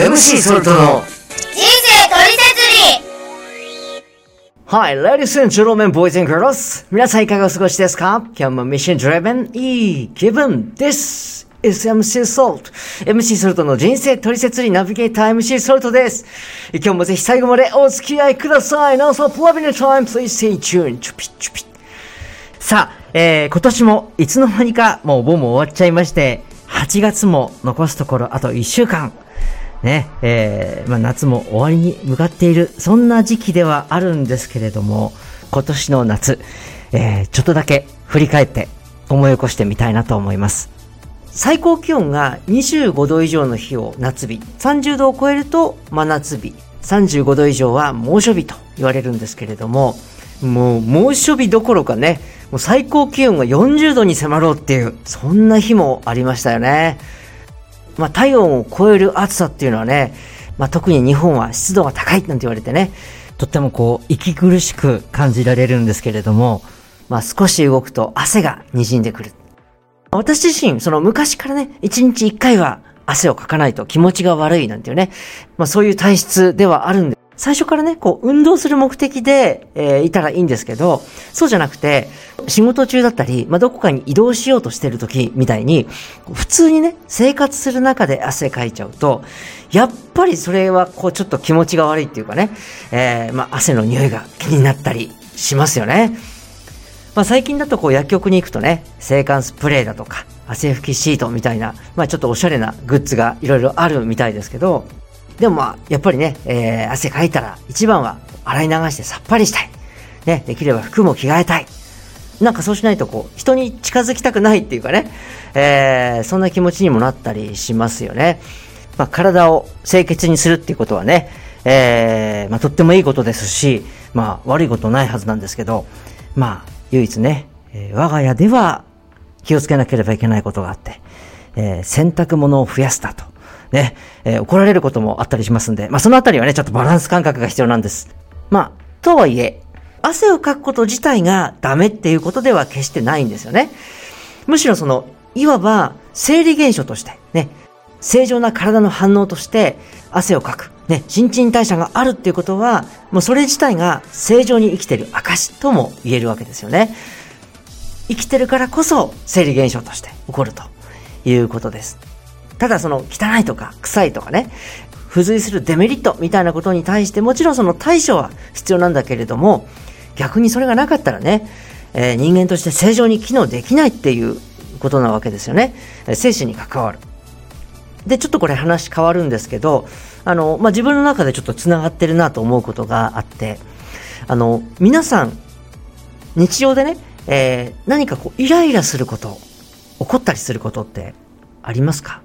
MC ソルトの人生トリセツリ Hi, ladies and gentlemen, boys and girls. 皆さんいかがお過ごしですか？今日もミッション driven いい気分です is MC Salt. MC ソルトの人生トリセツにナビゲーター MC ソルトです。今日もぜひ最後までお付き合いください。Now stop loving the time. Please stay tuned. チュピッチュピッ。さあ、えー、今年もいつの間にかもうお盆も終わっちゃいまして、8月も残すところあと1週間。ね、えー、まあ、夏も終わりに向かっている、そんな時期ではあるんですけれども、今年の夏、えー、ちょっとだけ振り返って思い起こしてみたいなと思います。最高気温が25度以上の日を夏日、30度を超えると真夏日、35度以上は猛暑日と言われるんですけれども、もう猛暑日どころかね、もう最高気温が40度に迫ろうっていう、そんな日もありましたよね。まあ、体温を超える暑さっていうのはね、まあ、特に日本は湿度が高いなんて言われてね、とってもこう、息苦しく感じられるんですけれども、まあ、少し動くと汗が滲んでくる。私自身、その昔からね、一日一回は汗をかかないと気持ちが悪いなんていうね、まあそういう体質ではあるんで、最初からね、こう、運動する目的で、えーいたらいいんですけど、そうじゃなくて、仕事中だったり、まあどこかに移動しようとしてる時みたいに、普通にね、生活する中で汗かいちゃうと、やっぱりそれはこう、ちょっと気持ちが悪いっていうかね、えーまあ汗の匂いが気になったりしますよね。まあ、最近だとこう薬局に行くとね、制汗スプレーだとか、汗拭きシートみたいな、まあちょっとおしゃれなグッズがいろいろあるみたいですけど、でもまあ、やっぱりね、えー、汗かいたら一番は洗い流してさっぱりしたい。ね、できれば服も着替えたい。なんかそうしないとこう、人に近づきたくないっていうかね、えー、そんな気持ちにもなったりしますよね。まあ体を清潔にするっていうことはね、えー、まあとってもいいことですし、まあ悪いことないはずなんですけど、まあ唯一ね、えー我が家では気をつけなければいけないことがあって、えー洗濯物を増やすだと。ね、えー怒られることもあったりしますんで、まあそのあたりはね、ちょっとバランス感覚が必要なんです。まあ、とはいえ、汗をかくこと自体がダメっていうことでは決してないんですよね。むしろその、いわば生理現象として、ね、正常な体の反応として汗をかく、ね、新陳代謝があるっていうことは、もうそれ自体が正常に生きている証とも言えるわけですよね。生きてるからこそ生理現象として起こるということです。ただその汚いとか臭いとかね、付随するデメリットみたいなことに対してもちろんその対処は必要なんだけれども、逆にそれがなかったらね、えー人間として正常に機能できないっていうことなわけですよね。えー生死に関わる。で、ちょっとこれ話変わるんですけど、あの、まあ、自分の中でちょっと繋がってるなと思うことがあって、あの、皆さん、日常でね、えー何かこう、イライラすること、怒ったりすることってありますか？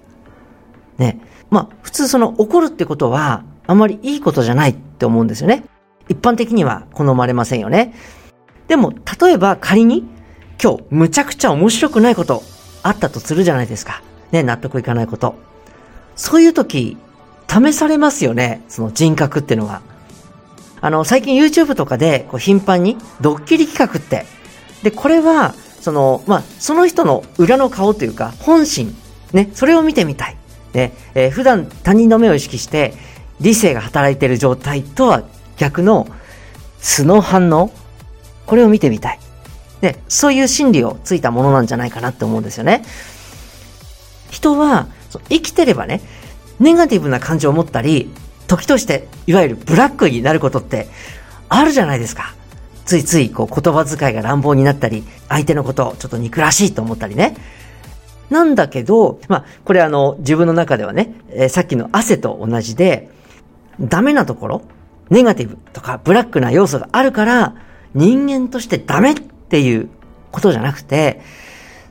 ね。まあ、普通その怒るってことは、あまりいいことじゃないって思うんですよね。一般的には好まれませんよね。でも、例えば仮に、今日、むちゃくちゃ面白くないこと、あったとするじゃないですか。ね、納得いかないこと。そういう時、試されますよね、その人格ってのが。あの、最近 YouTube とかで、こう、頻繁に、ドッキリ企画って。で、これは、その、まあ、その人の裏の顔というか、本心。ね、それを見てみたい。ね、えー普段他人の目を意識して、理性が働いている状態とは逆の、素の反応これを見てみたい。で、そういう心理をついたものなんじゃないかなって思うんですよね。人は、生きてればね、ネガティブな感情を持ったり、時として、いわゆるブラックになることって、あるじゃないですか。ついつい、こう、言葉遣いが乱暴になったり、相手のことをちょっと憎らしいと思ったりね。なんだけど、まあ、これあの、自分の中ではね、えーさっきの汗と同じで、ダメなところ、ネガティブとかブラックな要素があるから、人間としてダメっていうことじゃなくて、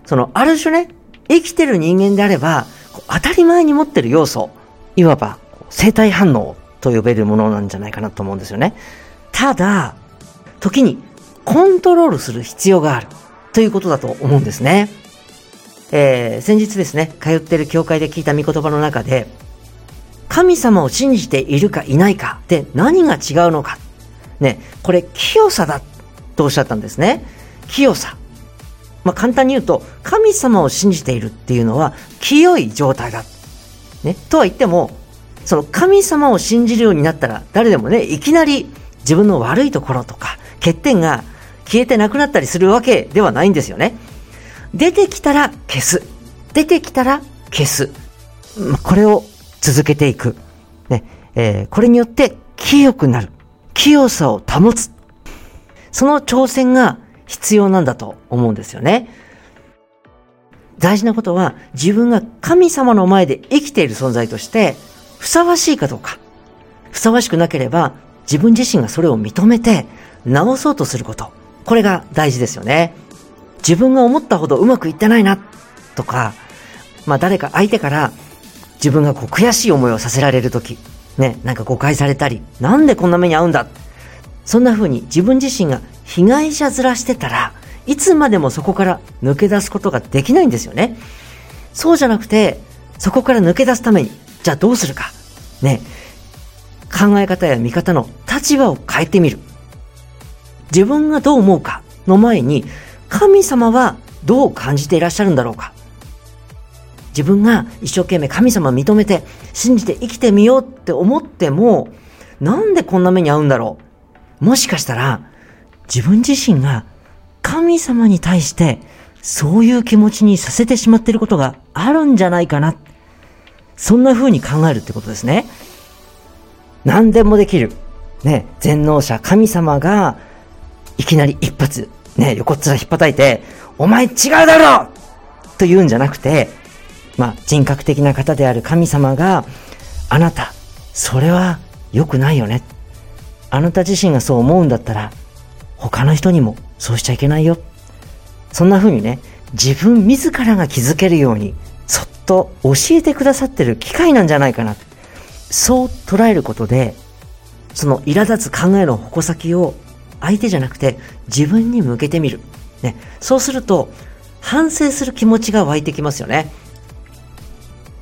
その、ある種ね、生きてる人間であれば、当たり前に持ってる要素、いわば、生体反応と呼べるものなんじゃないかなと思うんですよね。ただ、時にコントロールする必要があるということだと思うんですね。えー先日ですね、通ってる教会で聞いた御言葉の中で、神様を信じているかいないかで何が違うのか。ね、これ清さだとおっしゃったんですね。清さ。まあ、簡単に言うと、神様を信じているっていうのは清い状態だ。ね、とは言っても、その神様を信じるようになったら、誰でもね、いきなり自分の悪いところとか、欠点が消えてなくなったりするわけではないんですよね。出てきたら消す。出てきたら消す。これを続けていく。ね、えー、これによって清くなる。清さを保つ。その挑戦が必要なんだと思うんですよね。大事なことは自分が神様の前で生きている存在としてふさわしいかどうか。ふさわしくなければ自分自身がそれを認めて直そうとすること。これが大事ですよね。自分が思ったほどうまくいってないなとか、まあ誰か相手から自分がこう悔しい思いをさせられるとき、ね、なんか誤解されたり、なんでこんな目に遭うんだ？そんな風に自分自身が被害者面してたら、いつまでもそこから抜け出すことができないんですよね。そうじゃなくて、そこから抜け出すために、じゃあどうするか？ね。考え方や見方の立場を変えてみる。自分がどう思うかの前に、神様はどう感じていらっしゃるんだろうか？自分が一生懸命神様認めて信じて生きてみようって思っても、なんでこんな目に遭うんだろう？もしかしたら、自分自身が神様に対してそういう気持ちにさせてしまっていることがあるんじゃないかな。そんな風に考えるってことですね。何でもできる。ね、全能者神様がいきなり一発、ね、横っ面引っ叩いて、お前違うだろと言うんじゃなくて、まあ、人格的な方である神様が、あなた、それは良くないよね。あなた自身がそう思うんだったら、他の人にもそうしちゃいけないよ。そんな風にね、自分自らが気づけるように、そっと教えてくださってる機会なんじゃないかな。そう捉えることで、その苛立つ考えの矛先を相手じゃなくて自分に向けてみる。ね。そうすると、反省する気持ちが湧いてきますよね。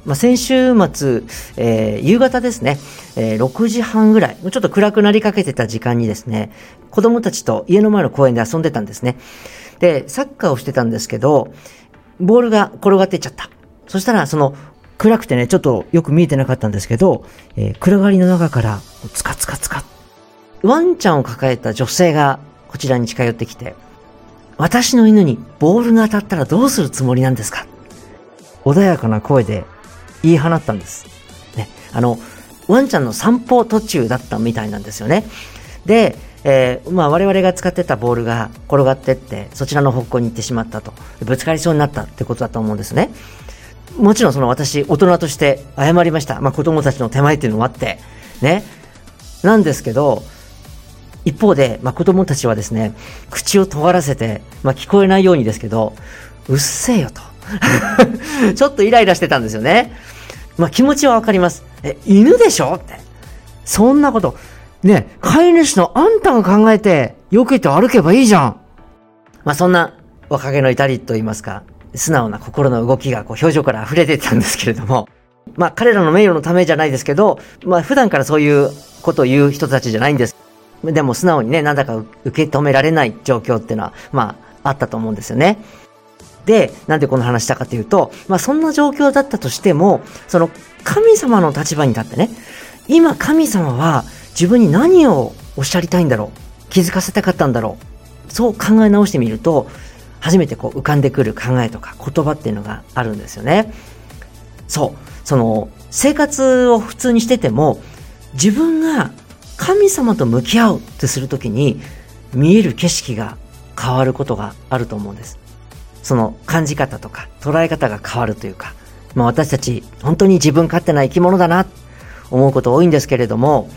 まあ、先週末、えー、夕方ですね、えー、6時半ぐらい、ちょっと暗くなりかけてた時間にですね、子供たちと家の前の公園で遊んでたんですね。で、サッカーをしてたんですけど、ボールが転がってっちゃった。そしたら、その、暗くてね、ちょっとよく見えてなかったんですけど、えー、暗がりの中から、ツカツカツカ。ワンちゃんを抱えた女性がこちらに近寄ってきて、私の犬にボールが当たったらどうするつもりなんですか？穏やかな声で言い放ったんです。ね、あの、ワンちゃんの散歩途中だったみたいなんですよね。で、えー、まあ我々が使ってたボールが転がってって、そちらの方向に行ってしまったと。ぶつかりそうになったってことだと思うんですね。もちろんその私、大人として謝りました。まあ子供たちの手前っていうのもあって、ね。なんですけど、一方で、まあ子供たちはですね、口を尖らせて、まあ聞こえないようにですけど、うっせえよと。ちょっとイライラしてたんですよね。まあ気持ちはわかります。え、犬でしょって。そんなこと。ね、飼い主のあんたが考えて、避けて歩けばいいじゃん。まあそんな若気の至りと言いますか、素直な心の動きがこう表情から溢れてたんですけれども、まあ彼らの名誉のためじゃないですけど、まあ普段からそういうことを言う人たちじゃないんです。でも素直にね、なんだか受け止められない状況っていうのは、まああったと思うんですよね。で、なんでこの話したかというと、まあそんな状況だったとしても、その神様の立場に立ってね、今神様は自分に何をおっしゃりたいんだろう気づかせたかったんだろうそう考え直してみると、初めてこう浮かんでくる考えとか言葉っていうのがあるんですよね。そう。その、生活を普通にしてても、自分が神様と向き合うってするときに、見える景色が変わることがあると思うんです。その感じ方とか捉え方が変わるというか、まあ私たち本当に自分勝手な生き物だな思うこと多いんですけれども、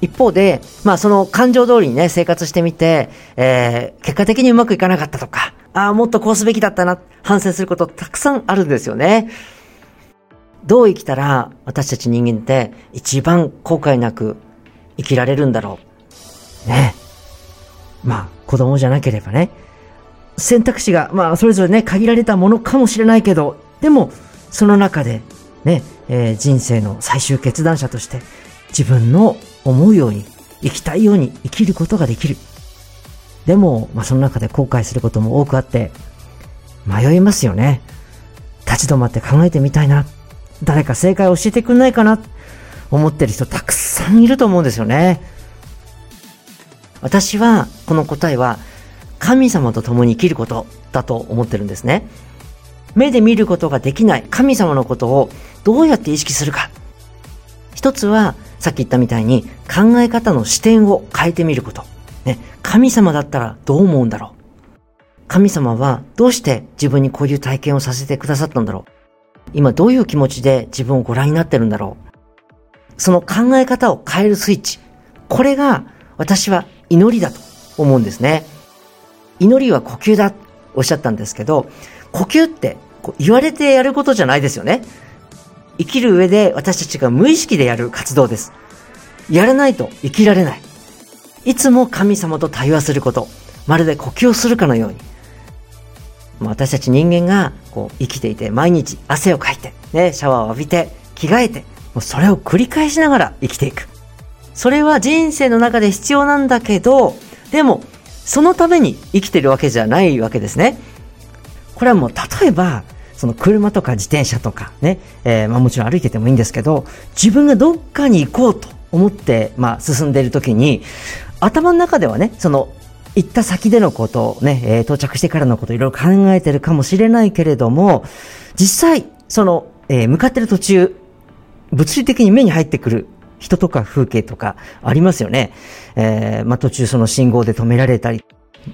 一方で、まあその感情通りにね、生活してみて、えー、結果的にうまくいかなかったとか、ああ、もっとこうすべきだったな、反省することたくさんあるんですよね。どう生きたら私たち人間って一番後悔なく生きられるんだろう。ね。まあ子供じゃなければね、選択肢が、まあ、それぞれね、限られたものかもしれないけど、でも、その中で、ね、えー、人生の最終決断者として、自分の思うように、生きたいように生きることができる。でも、まあ、その中で後悔することも多くあって、迷いますよね。立ち止まって考えてみたいな。誰か正解を教えてくんないかな。思ってる人たくさんいると思うんですよね。私はこの答えは神様と共に生きることだと思ってるんですね。目で見ることができない神様のことをどうやって意識するか。一つはさっき言ったみたいに考え方の視点を変えてみること。ね、神様だったらどう思うんだろう。神様はどうして自分にこういう体験をさせてくださったんだろう。今どういう気持ちで自分をご覧になってるんだろう。その考え方を変えるスイッチ。これが私は祈りだと思うんですね。祈りは呼吸だおっしゃったんですけど、呼吸って言われてやることじゃないですよね。生きる上で私たちが無意識でやる活動です。やらないと生きられない。いつも神様と対話すること。まるで呼吸をするかのように。私たち人間がこう生きていて毎日汗をかいて、ね、シャワーを浴びて、着替えて、うそれを繰り返しながら生きていく。それは人生の中で必要なんだけど、でも、そのために生きてるわけじゃないわけですね。これはもう例えば、その車とか自転車とかね、えー、まあもちろん歩いててもいいんですけど、自分がどっかに行こうと思って、まあ進んでいる時に、頭の中ではね、その行った先でのことをね、えー、到着してからのこといろいろ考えてるかもしれないけれども、実際、その、えー、向かってる途中、物理的に目に入ってくる人とか風景とかありますよね。えー、まあ、途中その信号で止められたり、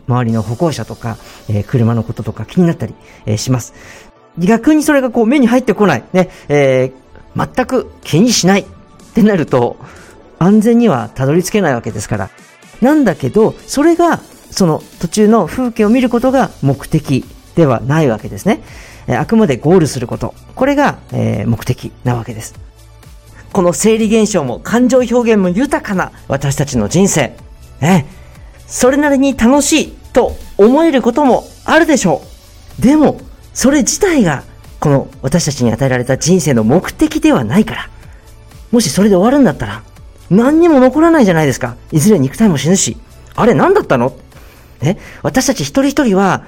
周りの歩行者とか、えー、車のこととか気になったり、えー、します。逆にそれがこう目に入ってこない。ね、えー、全く気にしないってなると、安全にはたどり着けないわけですから。なんだけど、それが、その途中の風景を見ることが目的ではないわけですね。あくまでゴールすること。これが、え、目的なわけです。この生理現象も感情表現も豊かな私たちの人生。ね、それなりに楽しいと思えることもあるでしょう。でも、それ自体がこの私たちに与えられた人生の目的ではないから。もしそれで終わるんだったら、何にも残らないじゃないですか。いずれ肉体も死ぬし。あれ何だったの？ね、私たち一人一人は、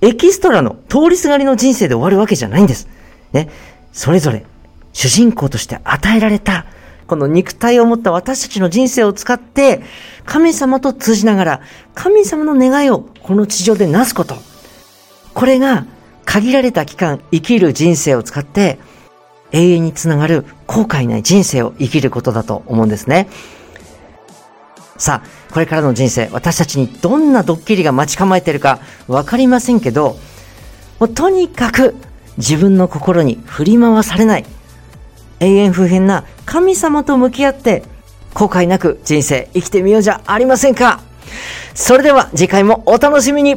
エキストラの通りすがりの人生で終わるわけじゃないんです。ね、それぞれ主人公として与えられた、この肉体を持った私たちの人生を使って、神様と通じながら、神様の願いをこの地上でなすこと。これが、限られた期間生きる人生を使って、永遠につながる後悔ない人生を生きることだと思うんですね。さあ、これからの人生、私たちにどんなドッキリが待ち構えているかわかりませんけど、もうとにかく自分の心に振り回されない、永遠不変な神様と向き合って後悔なく人生生きてみようじゃありませんか？それでは次回もお楽しみに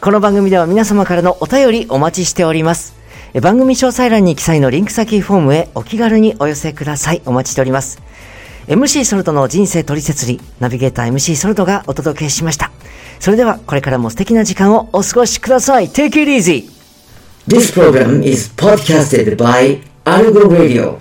この番組では皆様からのお便りお待ちしております。番組詳細欄に記載のリンク先フォームへお気軽にお寄せください。お待ちしております。MC ソルトの人生取説理、ナビゲーター MC ソルトがお届けしました。それではこれからも素敵な時間をお過ごしください。Take it easy! This program is podcasted by Arugo Radio.